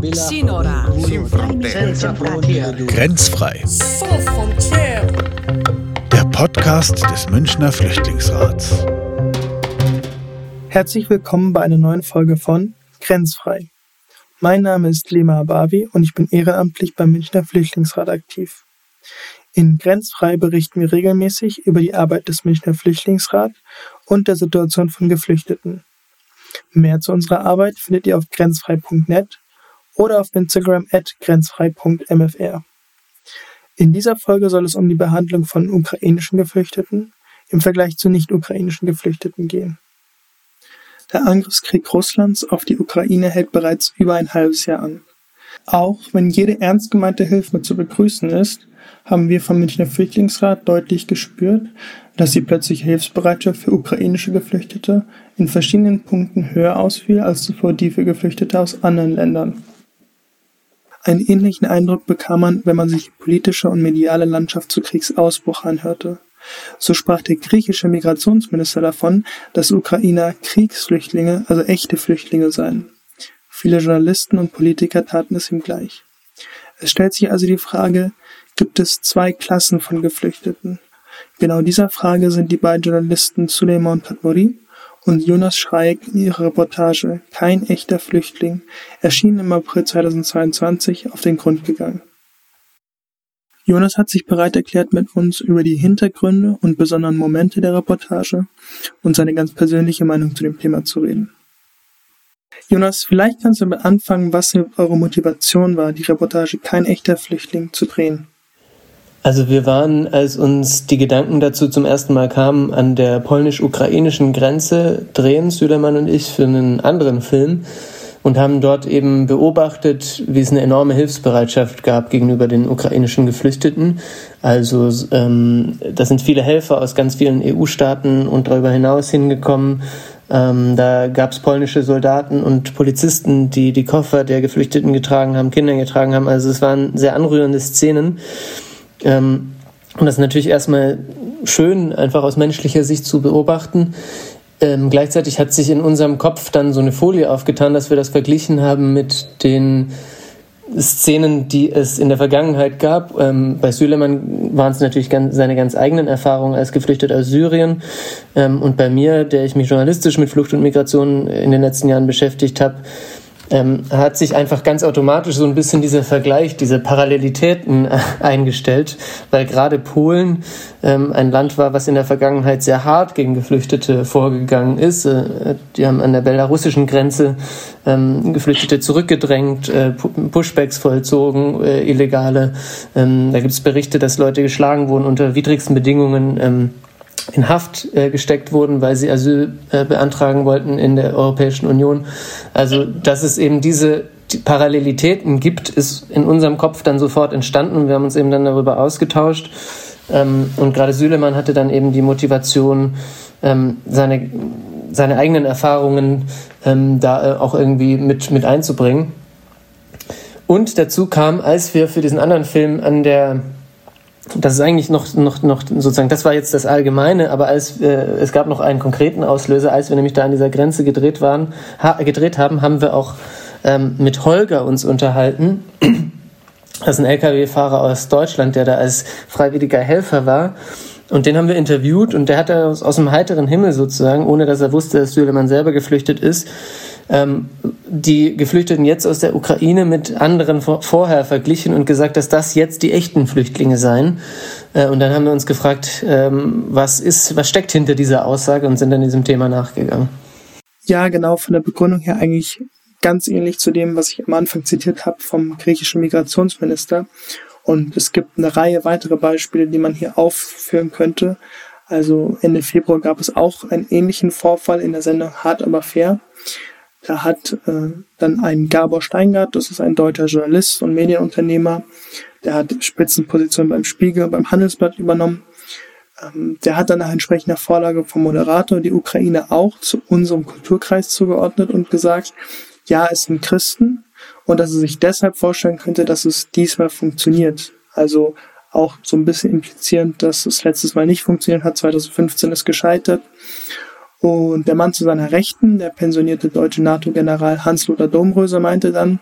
Sinora. Grenzfrei. Der Podcast des Münchner Flüchtlingsrats. Herzlich willkommen bei einer neuen Folge von Grenzfrei. Mein Name ist Lema Abavi und ich bin ehrenamtlich beim Münchner Flüchtlingsrat aktiv. In Grenzfrei berichten wir regelmäßig über die Arbeit des Münchner Flüchtlingsrats und der Situation von Geflüchteten. Mehr zu unserer Arbeit findet ihr auf grenzfrei.net oder auf Instagram at grenzfrei.mfr. In dieser Folge soll es um die Behandlung von ukrainischen Geflüchteten im Vergleich zu nicht-ukrainischen Geflüchteten gehen. Der Angriffskrieg Russlands auf die Ukraine hält bereits über ein halbes Jahr an. Auch wenn jede ernst gemeinte Hilfe zu begrüßen ist, haben wir vom Münchner Flüchtlingsrat deutlich gespürt, dass die plötzliche Hilfsbereitschaft für ukrainische Geflüchtete in verschiedenen Punkten höher ausfiel als zuvor die für Geflüchtete aus anderen Ländern. Einen ähnlichen Eindruck bekam man, wenn man sich die politische und mediale Landschaft zu Kriegsausbruch anhörte. So sprach der griechische Migrationsminister davon, dass Ukrainer Kriegsflüchtlinge, also echte Flüchtlinge seien. Viele Journalisten und Politiker taten es ihm gleich. Es stellt sich also die Frage, gibt es zwei Klassen von Geflüchteten? Genau dieser Frage sind die beiden Journalisten Suleiman Patmori und Jonas Schreik in ihrer Reportage Kein echter Flüchtling, erschienen im April 2022, auf den Grund gegangen. Jonas hat sich bereit erklärt, mit uns über die Hintergründe und besonderen Momente der Reportage und seine ganz persönliche Meinung zu dem Thema zu reden. Jonas, vielleicht kannst du damit anfangen, was eure Motivation war, die Reportage Kein echter Flüchtling zu drehen. Also wir waren, als uns die Gedanken dazu zum ersten Mal kamen, an der polnisch-ukrainischen Grenze drehen, Südermann und ich, für einen anderen Film und haben dort eben beobachtet, wie es eine enorme Hilfsbereitschaft gab gegenüber den ukrainischen Geflüchteten. Also ähm, da sind viele Helfer aus ganz vielen EU-Staaten und darüber hinaus hingekommen. Ähm, da gab es polnische Soldaten und Polizisten, die die Koffer der Geflüchteten getragen haben, Kinder getragen haben. Also es waren sehr anrührende Szenen. Ähm, und das ist natürlich erstmal schön, einfach aus menschlicher Sicht zu beobachten. Ähm, gleichzeitig hat sich in unserem Kopf dann so eine Folie aufgetan, dass wir das verglichen haben mit den Szenen, die es in der Vergangenheit gab. Ähm, bei Süleyman waren es natürlich ganz, seine ganz eigenen Erfahrungen als Geflüchteter aus Syrien. Ähm, und bei mir, der ich mich journalistisch mit Flucht und Migration in den letzten Jahren beschäftigt habe, ähm, hat sich einfach ganz automatisch so ein bisschen dieser Vergleich, diese Parallelitäten äh, eingestellt, weil gerade Polen ähm, ein Land war, was in der Vergangenheit sehr hart gegen Geflüchtete vorgegangen ist. Äh, die haben an der belarussischen Grenze ähm, Geflüchtete zurückgedrängt, äh, Pushbacks vollzogen, äh, illegale. Ähm, da gibt es Berichte, dass Leute geschlagen wurden unter widrigsten Bedingungen. In Haft äh, gesteckt wurden, weil sie Asyl äh, beantragen wollten in der Europäischen Union. Also, dass es eben diese die Parallelitäten gibt, ist in unserem Kopf dann sofort entstanden. Wir haben uns eben dann darüber ausgetauscht. Ähm, und gerade Süleman hatte dann eben die Motivation, ähm, seine, seine eigenen Erfahrungen ähm, da äh, auch irgendwie mit, mit einzubringen. Und dazu kam, als wir für diesen anderen Film an der das ist eigentlich noch, noch, noch sozusagen, das war jetzt das Allgemeine, aber als, äh, es gab noch einen konkreten Auslöser, als wir nämlich da an dieser Grenze gedreht waren, ha, gedreht haben, haben wir auch ähm, mit Holger uns unterhalten. Das ist ein Lkw-Fahrer aus Deutschland, der da als freiwilliger Helfer war. Und den haben wir interviewt und der hat aus, aus dem heiteren Himmel sozusagen, ohne dass er wusste, dass Süleyman selber geflüchtet ist, ähm, die Geflüchteten jetzt aus der Ukraine mit anderen vor, vorher verglichen und gesagt, dass das jetzt die echten Flüchtlinge seien. Äh, und dann haben wir uns gefragt, ähm, was ist, was steckt hinter dieser Aussage und sind dann diesem Thema nachgegangen. Ja, genau, von der Begründung her eigentlich ganz ähnlich zu dem, was ich am Anfang zitiert habe vom griechischen Migrationsminister. Und es gibt eine Reihe weitere Beispiele, die man hier aufführen könnte. Also Ende Februar gab es auch einen ähnlichen Vorfall in der Sendung Hart aber fair. Da hat äh, dann ein Gabor Steingart, das ist ein deutscher Journalist und Medienunternehmer, der hat Spitzenpositionen beim Spiegel, beim Handelsblatt übernommen. Ähm, der hat dann nach entsprechender Vorlage vom Moderator die Ukraine auch zu unserem Kulturkreis zugeordnet und gesagt, ja, es sind Christen und dass er sich deshalb vorstellen könnte, dass es diesmal funktioniert. Also auch so ein bisschen implizierend, dass es letztes Mal nicht funktioniert hat, 2015 ist gescheitert. Und der Mann zu seiner Rechten, der pensionierte deutsche NATO-General Hans-Lothar Domröser, meinte dann,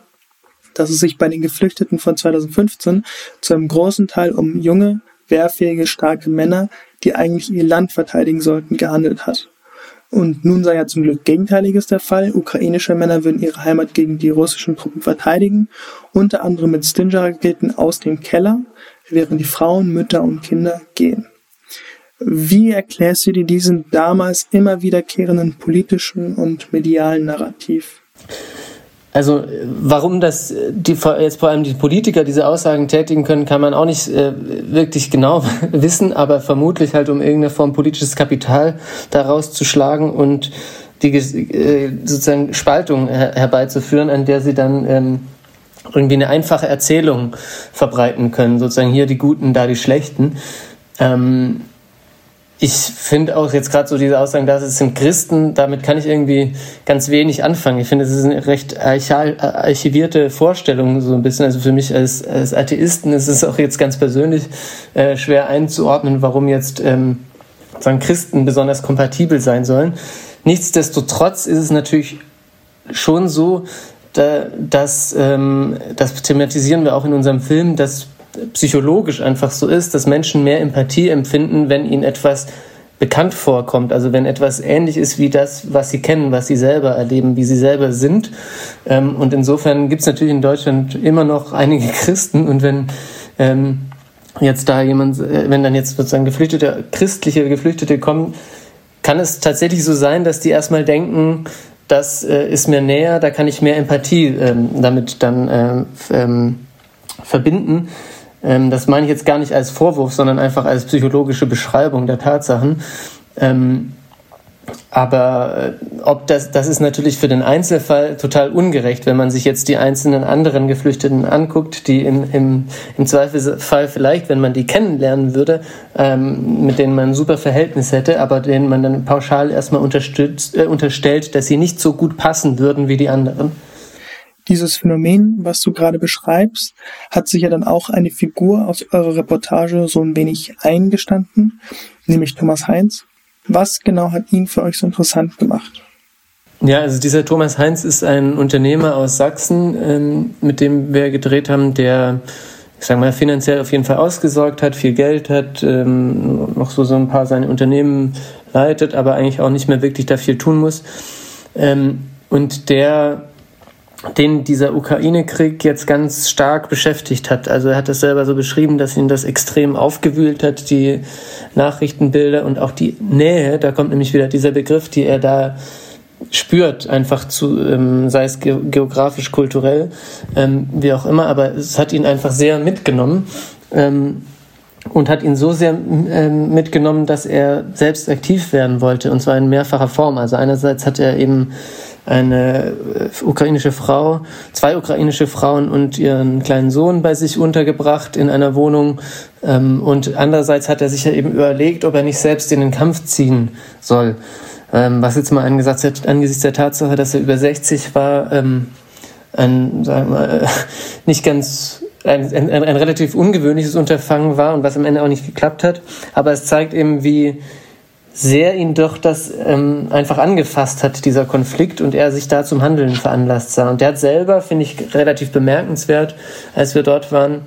dass es sich bei den Geflüchteten von 2015 zu einem großen Teil um junge, wehrfähige, starke Männer, die eigentlich ihr Land verteidigen sollten, gehandelt hat. Und nun sei ja zum Glück Gegenteiliges der Fall. Ukrainische Männer würden ihre Heimat gegen die russischen Truppen verteidigen, unter anderem mit Stinger-Raketen aus dem Keller, während die Frauen, Mütter und Kinder gehen. Wie erklärst du dir diesen damals immer wiederkehrenden politischen und medialen Narrativ? Also warum das die jetzt vor allem die Politiker diese Aussagen tätigen können, kann man auch nicht äh, wirklich genau wissen, aber vermutlich halt um irgendeine Form politisches Kapital daraus zu schlagen und die äh, sozusagen Spaltung her herbeizuführen, an der sie dann ähm, irgendwie eine einfache Erzählung verbreiten können, sozusagen hier die Guten, da die Schlechten. Ähm, ich finde auch jetzt gerade so diese Aussagen, dass es sind Christen, damit kann ich irgendwie ganz wenig anfangen. Ich finde, es ist eine recht archivierte Vorstellung, so ein bisschen. Also für mich als, als Atheisten ist es auch jetzt ganz persönlich äh, schwer einzuordnen, warum jetzt ähm, sagen Christen besonders kompatibel sein sollen. Nichtsdestotrotz ist es natürlich schon so, da, dass ähm, das thematisieren wir auch in unserem Film, dass psychologisch einfach so ist, dass Menschen mehr Empathie empfinden, wenn ihnen etwas bekannt vorkommt, also wenn etwas ähnlich ist wie das, was sie kennen, was sie selber erleben, wie sie selber sind. Ähm, und insofern gibt es natürlich in Deutschland immer noch einige Christen und wenn ähm, jetzt da jemand, äh, wenn dann jetzt sozusagen Geflüchtete, christliche Geflüchtete kommen, kann es tatsächlich so sein, dass die erstmal denken, das äh, ist mir näher, da kann ich mehr Empathie ähm, damit dann äh, verbinden. Ähm, das meine ich jetzt gar nicht als Vorwurf, sondern einfach als psychologische Beschreibung der Tatsachen. Ähm, aber äh, ob das, das ist natürlich für den Einzelfall total ungerecht, wenn man sich jetzt die einzelnen anderen Geflüchteten anguckt, die in, im, im Zweifelsfall vielleicht, wenn man die kennenlernen würde, ähm, mit denen man ein super Verhältnis hätte, aber denen man dann pauschal erstmal unterstützt, äh, unterstellt, dass sie nicht so gut passen würden wie die anderen. Dieses Phänomen, was du gerade beschreibst, hat sich ja dann auch eine Figur aus eurer Reportage so ein wenig eingestanden, nämlich Thomas Heinz. Was genau hat ihn für euch so interessant gemacht? Ja, also dieser Thomas Heinz ist ein Unternehmer aus Sachsen, ähm, mit dem wir gedreht haben, der, ich sag mal, finanziell auf jeden Fall ausgesorgt hat, viel Geld hat, ähm, noch so, so ein paar seine Unternehmen leitet, aber eigentlich auch nicht mehr wirklich da viel tun muss. Ähm, und der den dieser Ukraine-Krieg jetzt ganz stark beschäftigt hat. Also er hat es selber so beschrieben, dass ihn das extrem aufgewühlt hat, die Nachrichtenbilder und auch die Nähe, da kommt nämlich wieder dieser Begriff, die er da spürt, einfach zu, ähm, sei es geografisch, kulturell, ähm, wie auch immer, aber es hat ihn einfach sehr mitgenommen ähm, und hat ihn so sehr ähm, mitgenommen, dass er selbst aktiv werden wollte und zwar in mehrfacher Form. Also einerseits hat er eben eine äh, ukrainische Frau, zwei ukrainische Frauen und ihren kleinen Sohn bei sich untergebracht in einer Wohnung. Ähm, und andererseits hat er sich ja eben überlegt, ob er nicht selbst in den Kampf ziehen soll. Ähm, was jetzt mal angesichts der Tatsache, dass er über 60 war, ähm, ein, sagen wir, nicht ganz ein, ein, ein relativ ungewöhnliches Unterfangen war und was am Ende auch nicht geklappt hat. Aber es zeigt eben, wie sehr ihn doch das ähm, einfach angefasst hat, dieser Konflikt, und er sich da zum Handeln veranlasst sah. Und der hat selber, finde ich, relativ bemerkenswert, als wir dort waren,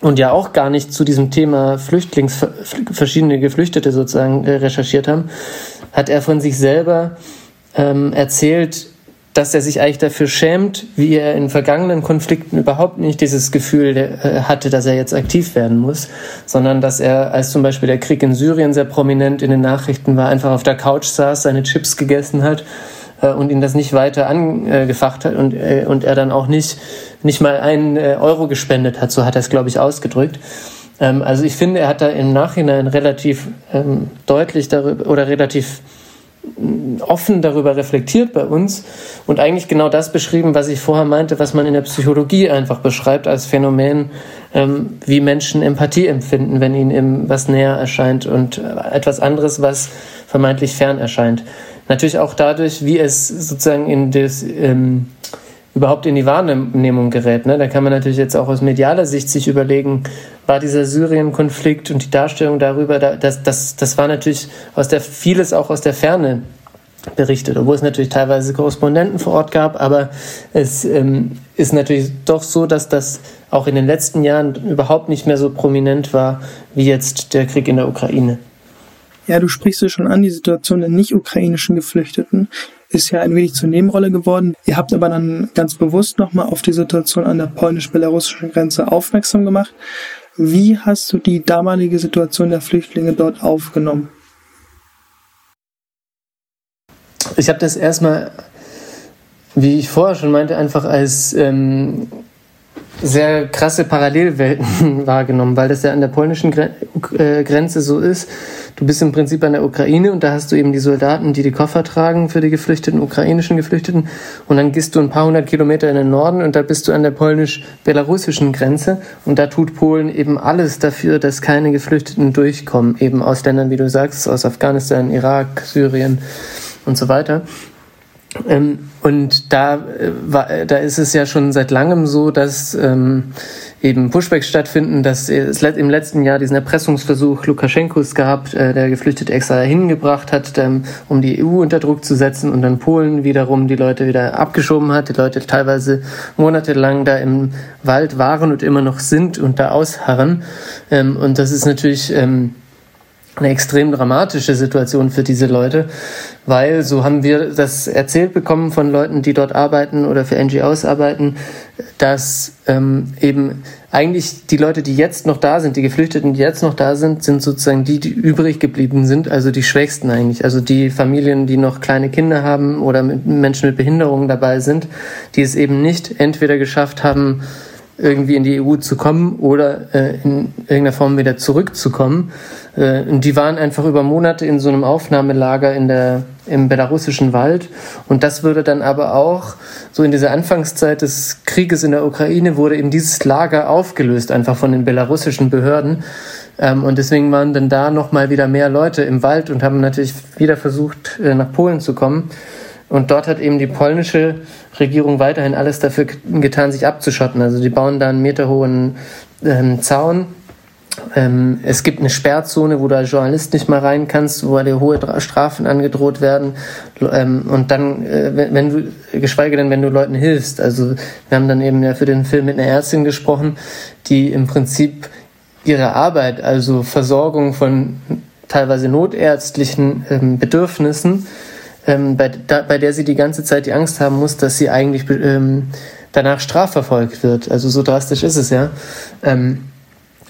und ja auch gar nicht zu diesem Thema Flüchtlings, verschiedene Geflüchtete sozusagen äh, recherchiert haben, hat er von sich selber ähm, erzählt, dass er sich eigentlich dafür schämt, wie er in vergangenen Konflikten überhaupt nicht dieses Gefühl äh, hatte, dass er jetzt aktiv werden muss, sondern dass er, als zum Beispiel der Krieg in Syrien sehr prominent in den Nachrichten war, einfach auf der Couch saß, seine Chips gegessen hat äh, und ihn das nicht weiter angefacht hat und, äh, und er dann auch nicht, nicht mal einen Euro gespendet hat, so hat er es, glaube ich, ausgedrückt. Ähm, also ich finde, er hat da im Nachhinein relativ ähm, deutlich darüber oder relativ offen darüber reflektiert bei uns und eigentlich genau das beschrieben, was ich vorher meinte, was man in der Psychologie einfach beschreibt als Phänomen, ähm, wie Menschen Empathie empfinden, wenn ihnen was näher erscheint und äh, etwas anderes, was vermeintlich fern erscheint. Natürlich auch dadurch, wie es sozusagen in das ähm, überhaupt in die Wahrnehmung gerät. Ne? Da kann man natürlich jetzt auch aus medialer Sicht sich überlegen, war dieser Syrien-Konflikt und die Darstellung darüber, das, das, das war natürlich aus der, vieles auch aus der Ferne berichtet, obwohl es natürlich teilweise Korrespondenten vor Ort gab, aber es ähm, ist natürlich doch so, dass das auch in den letzten Jahren überhaupt nicht mehr so prominent war wie jetzt der Krieg in der Ukraine. Ja, du sprichst es schon an, die Situation der nicht-ukrainischen Geflüchteten ist ja ein wenig zur Nebenrolle geworden. Ihr habt aber dann ganz bewusst nochmal auf die Situation an der polnisch-belarussischen Grenze aufmerksam gemacht. Wie hast du die damalige Situation der Flüchtlinge dort aufgenommen? Ich habe das erstmal, wie ich vorher schon meinte, einfach als ähm, sehr krasse Parallelwelten wahrgenommen, weil das ja an der polnischen äh, Grenze so ist. Du bist im Prinzip an der Ukraine und da hast du eben die Soldaten, die die Koffer tragen für die Geflüchteten, ukrainischen Geflüchteten. Und dann gehst du ein paar hundert Kilometer in den Norden und da bist du an der polnisch-belarussischen Grenze. Und da tut Polen eben alles dafür, dass keine Geflüchteten durchkommen. Eben aus Ländern, wie du sagst, aus Afghanistan, Irak, Syrien und so weiter. Ähm, und da, äh, war, da ist es ja schon seit langem so, dass ähm, eben Pushbacks stattfinden, dass es im letzten Jahr diesen Erpressungsversuch Lukaschenkos gab, äh, der Geflüchtete extra hingebracht hat, ähm, um die EU unter Druck zu setzen und dann Polen wiederum die Leute wieder abgeschoben hat, die Leute teilweise monatelang da im Wald waren und immer noch sind und da ausharren. Ähm, und das ist natürlich ähm, eine extrem dramatische Situation für diese Leute, weil so haben wir das erzählt bekommen von Leuten, die dort arbeiten oder für NGOs arbeiten, dass ähm, eben eigentlich die Leute, die jetzt noch da sind, die Geflüchteten, die jetzt noch da sind, sind sozusagen die, die übrig geblieben sind, also die Schwächsten eigentlich, also die Familien, die noch kleine Kinder haben oder mit Menschen mit Behinderungen dabei sind, die es eben nicht entweder geschafft haben, irgendwie in die EU zu kommen oder äh, in irgendeiner Form wieder zurückzukommen. Äh, und die waren einfach über Monate in so einem Aufnahmelager in der, im belarussischen Wald. Und das würde dann aber auch, so in dieser Anfangszeit des Krieges in der Ukraine, wurde eben dieses Lager aufgelöst, einfach von den belarussischen Behörden. Ähm, und deswegen waren dann da nochmal wieder mehr Leute im Wald und haben natürlich wieder versucht, äh, nach Polen zu kommen. Und dort hat eben die polnische Regierung weiterhin alles dafür getan, sich abzuschotten. Also die bauen da einen meterhohen ähm, Zaun. Ähm, es gibt eine Sperrzone, wo du als Journalist nicht mal rein kannst, wo dir hohe Strafen angedroht werden. Ähm, und dann, äh, wenn, wenn, du, geschweige denn, wenn du Leuten hilfst. Also wir haben dann eben ja für den Film mit einer Ärztin gesprochen, die im Prinzip ihre Arbeit, also Versorgung von teilweise notärztlichen ähm, Bedürfnissen, ähm, bei, da, bei der sie die ganze Zeit die Angst haben muss, dass sie eigentlich ähm, danach strafverfolgt wird. Also so drastisch ist es ja. Ähm,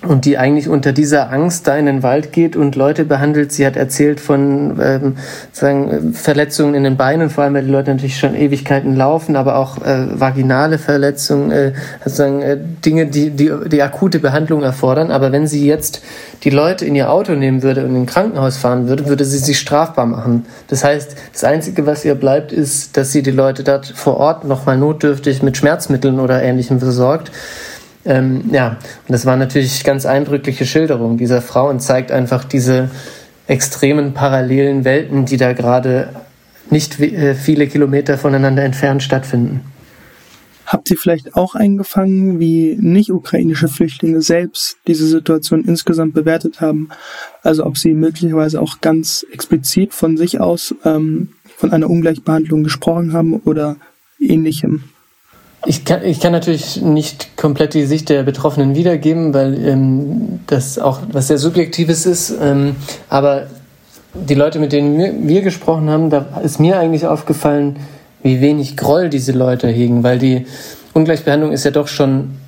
und die eigentlich unter dieser Angst da in den Wald geht und Leute behandelt. Sie hat erzählt von ähm, sagen, Verletzungen in den Beinen, vor allem weil die Leute natürlich schon Ewigkeiten laufen, aber auch äh, vaginale Verletzungen, äh, sozusagen äh, Dinge, die, die die akute Behandlung erfordern. Aber wenn sie jetzt die Leute in ihr Auto nehmen würde und in ein Krankenhaus fahren würde, würde sie sich strafbar machen. Das heißt, das Einzige, was ihr bleibt, ist, dass sie die Leute dort vor Ort nochmal notdürftig mit Schmerzmitteln oder Ähnlichem versorgt. Ähm, ja, und das war natürlich ganz eindrückliche Schilderung dieser Frau und zeigt einfach diese extremen parallelen Welten, die da gerade nicht äh, viele Kilometer voneinander entfernt stattfinden. Habt ihr vielleicht auch eingefangen, wie nicht-ukrainische Flüchtlinge selbst diese Situation insgesamt bewertet haben? Also ob sie möglicherweise auch ganz explizit von sich aus ähm, von einer Ungleichbehandlung gesprochen haben oder ähnlichem? Ich kann, ich kann natürlich nicht komplett die Sicht der Betroffenen wiedergeben, weil ähm, das auch was sehr Subjektives ist. Ähm, aber die Leute, mit denen wir, wir gesprochen haben, da ist mir eigentlich aufgefallen, wie wenig Groll diese Leute hegen, weil die Ungleichbehandlung ist ja doch schon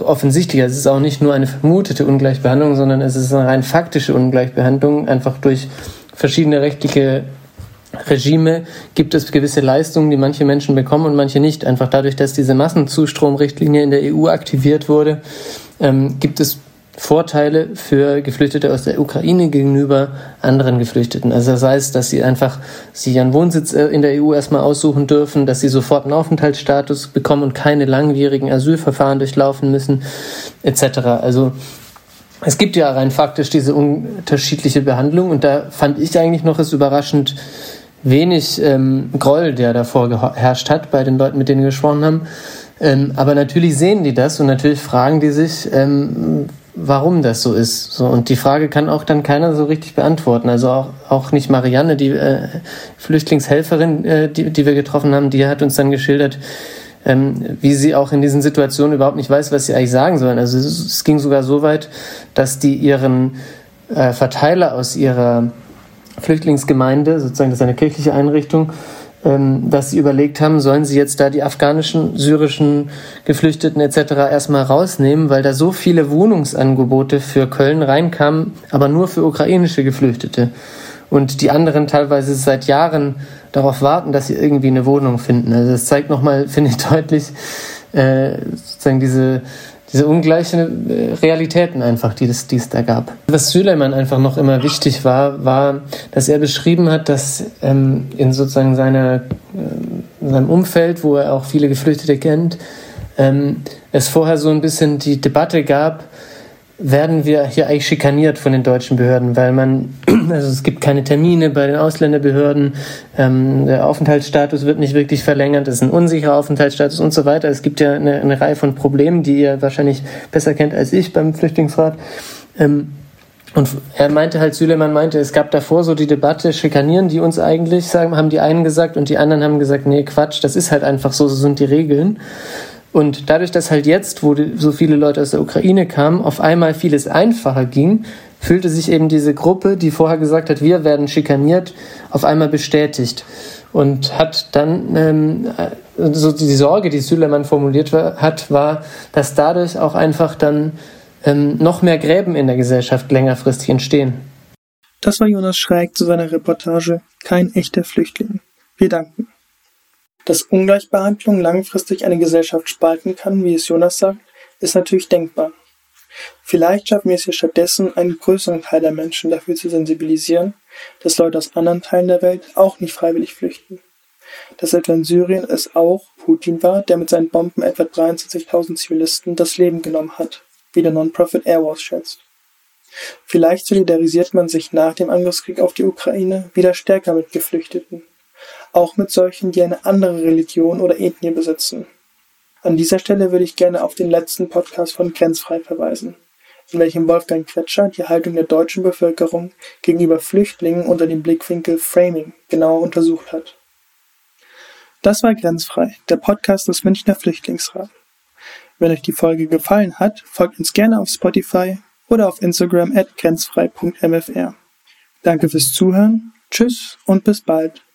offensichtlich. Es ist auch nicht nur eine vermutete Ungleichbehandlung, sondern es ist eine rein faktische Ungleichbehandlung, einfach durch verschiedene rechtliche Regime gibt es gewisse Leistungen, die manche Menschen bekommen und manche nicht. Einfach dadurch, dass diese Massenzustromrichtlinie in der EU aktiviert wurde, ähm, gibt es Vorteile für Geflüchtete aus der Ukraine gegenüber anderen Geflüchteten. Also das heißt, dass sie einfach sich ihren Wohnsitz äh, in der EU erstmal aussuchen dürfen, dass sie sofort einen Aufenthaltsstatus bekommen und keine langwierigen Asylverfahren durchlaufen müssen, etc. Also es gibt ja rein faktisch diese unterschiedliche Behandlung und da fand ich eigentlich noch es überraschend, wenig ähm, Groll, der davor geherrscht hat bei den Leuten, mit denen wir gesprochen haben. Ähm, aber natürlich sehen die das und natürlich fragen die sich, ähm, warum das so ist. So, und die Frage kann auch dann keiner so richtig beantworten. Also auch, auch nicht Marianne, die äh, Flüchtlingshelferin, äh, die, die wir getroffen haben, die hat uns dann geschildert, ähm, wie sie auch in diesen Situationen überhaupt nicht weiß, was sie eigentlich sagen sollen. Also es, es ging sogar so weit, dass die ihren äh, Verteiler aus ihrer Flüchtlingsgemeinde, sozusagen das ist eine kirchliche Einrichtung, ähm, dass sie überlegt haben, sollen sie jetzt da die afghanischen, syrischen Geflüchteten etc. erstmal rausnehmen, weil da so viele Wohnungsangebote für Köln reinkamen, aber nur für ukrainische Geflüchtete. Und die anderen teilweise seit Jahren darauf warten, dass sie irgendwie eine Wohnung finden. Also das zeigt nochmal, finde ich, deutlich äh, sozusagen diese diese ungleichen äh, Realitäten einfach, die es, die es da gab. Was Süleyman einfach noch immer wichtig war, war, dass er beschrieben hat, dass ähm, in sozusagen seiner, äh, in seinem Umfeld, wo er auch viele Geflüchtete kennt, ähm, es vorher so ein bisschen die Debatte gab, werden wir hier eigentlich schikaniert von den deutschen Behörden, weil man, also es gibt keine Termine bei den Ausländerbehörden, ähm, der Aufenthaltsstatus wird nicht wirklich verlängert, es ist ein unsicherer Aufenthaltsstatus und so weiter. Es gibt ja eine, eine Reihe von Problemen, die ihr wahrscheinlich besser kennt als ich beim Flüchtlingsrat. Ähm, und er meinte halt, Süleman meinte, es gab davor so die Debatte, schikanieren die uns eigentlich, sagen, haben die einen gesagt und die anderen haben gesagt, nee, Quatsch, das ist halt einfach so, so sind die Regeln. Und dadurch, dass halt jetzt, wo so viele Leute aus der Ukraine kamen, auf einmal vieles einfacher ging, fühlte sich eben diese Gruppe, die vorher gesagt hat, wir werden schikaniert, auf einmal bestätigt. Und hat dann, ähm, so die Sorge, die Süleman formuliert hat, war, dass dadurch auch einfach dann ähm, noch mehr Gräben in der Gesellschaft längerfristig entstehen. Das war Jonas Schräg zu seiner Reportage Kein echter Flüchtling. Wir danken. Dass Ungleichbehandlung langfristig eine Gesellschaft spalten kann, wie es Jonas sagt, ist natürlich denkbar. Vielleicht schaffen wir es hier stattdessen, einen größeren Teil der Menschen dafür zu sensibilisieren, dass Leute aus anderen Teilen der Welt auch nicht freiwillig flüchten. Dass etwa in Syrien es auch Putin war, der mit seinen Bomben etwa 23.000 Zivilisten das Leben genommen hat, wie der Non-Profit Airwars schätzt. Vielleicht solidarisiert man sich nach dem Angriffskrieg auf die Ukraine wieder stärker mit Geflüchteten auch mit solchen, die eine andere Religion oder Ethnie besitzen. An dieser Stelle würde ich gerne auf den letzten Podcast von Grenzfrei verweisen, in welchem Wolfgang Quetscher die Haltung der deutschen Bevölkerung gegenüber Flüchtlingen unter dem Blickwinkel Framing genauer untersucht hat. Das war Grenzfrei, der Podcast des Münchner Flüchtlingsrat. Wenn euch die Folge gefallen hat, folgt uns gerne auf Spotify oder auf Instagram at grenzfrei.mfr. Danke fürs Zuhören, tschüss und bis bald.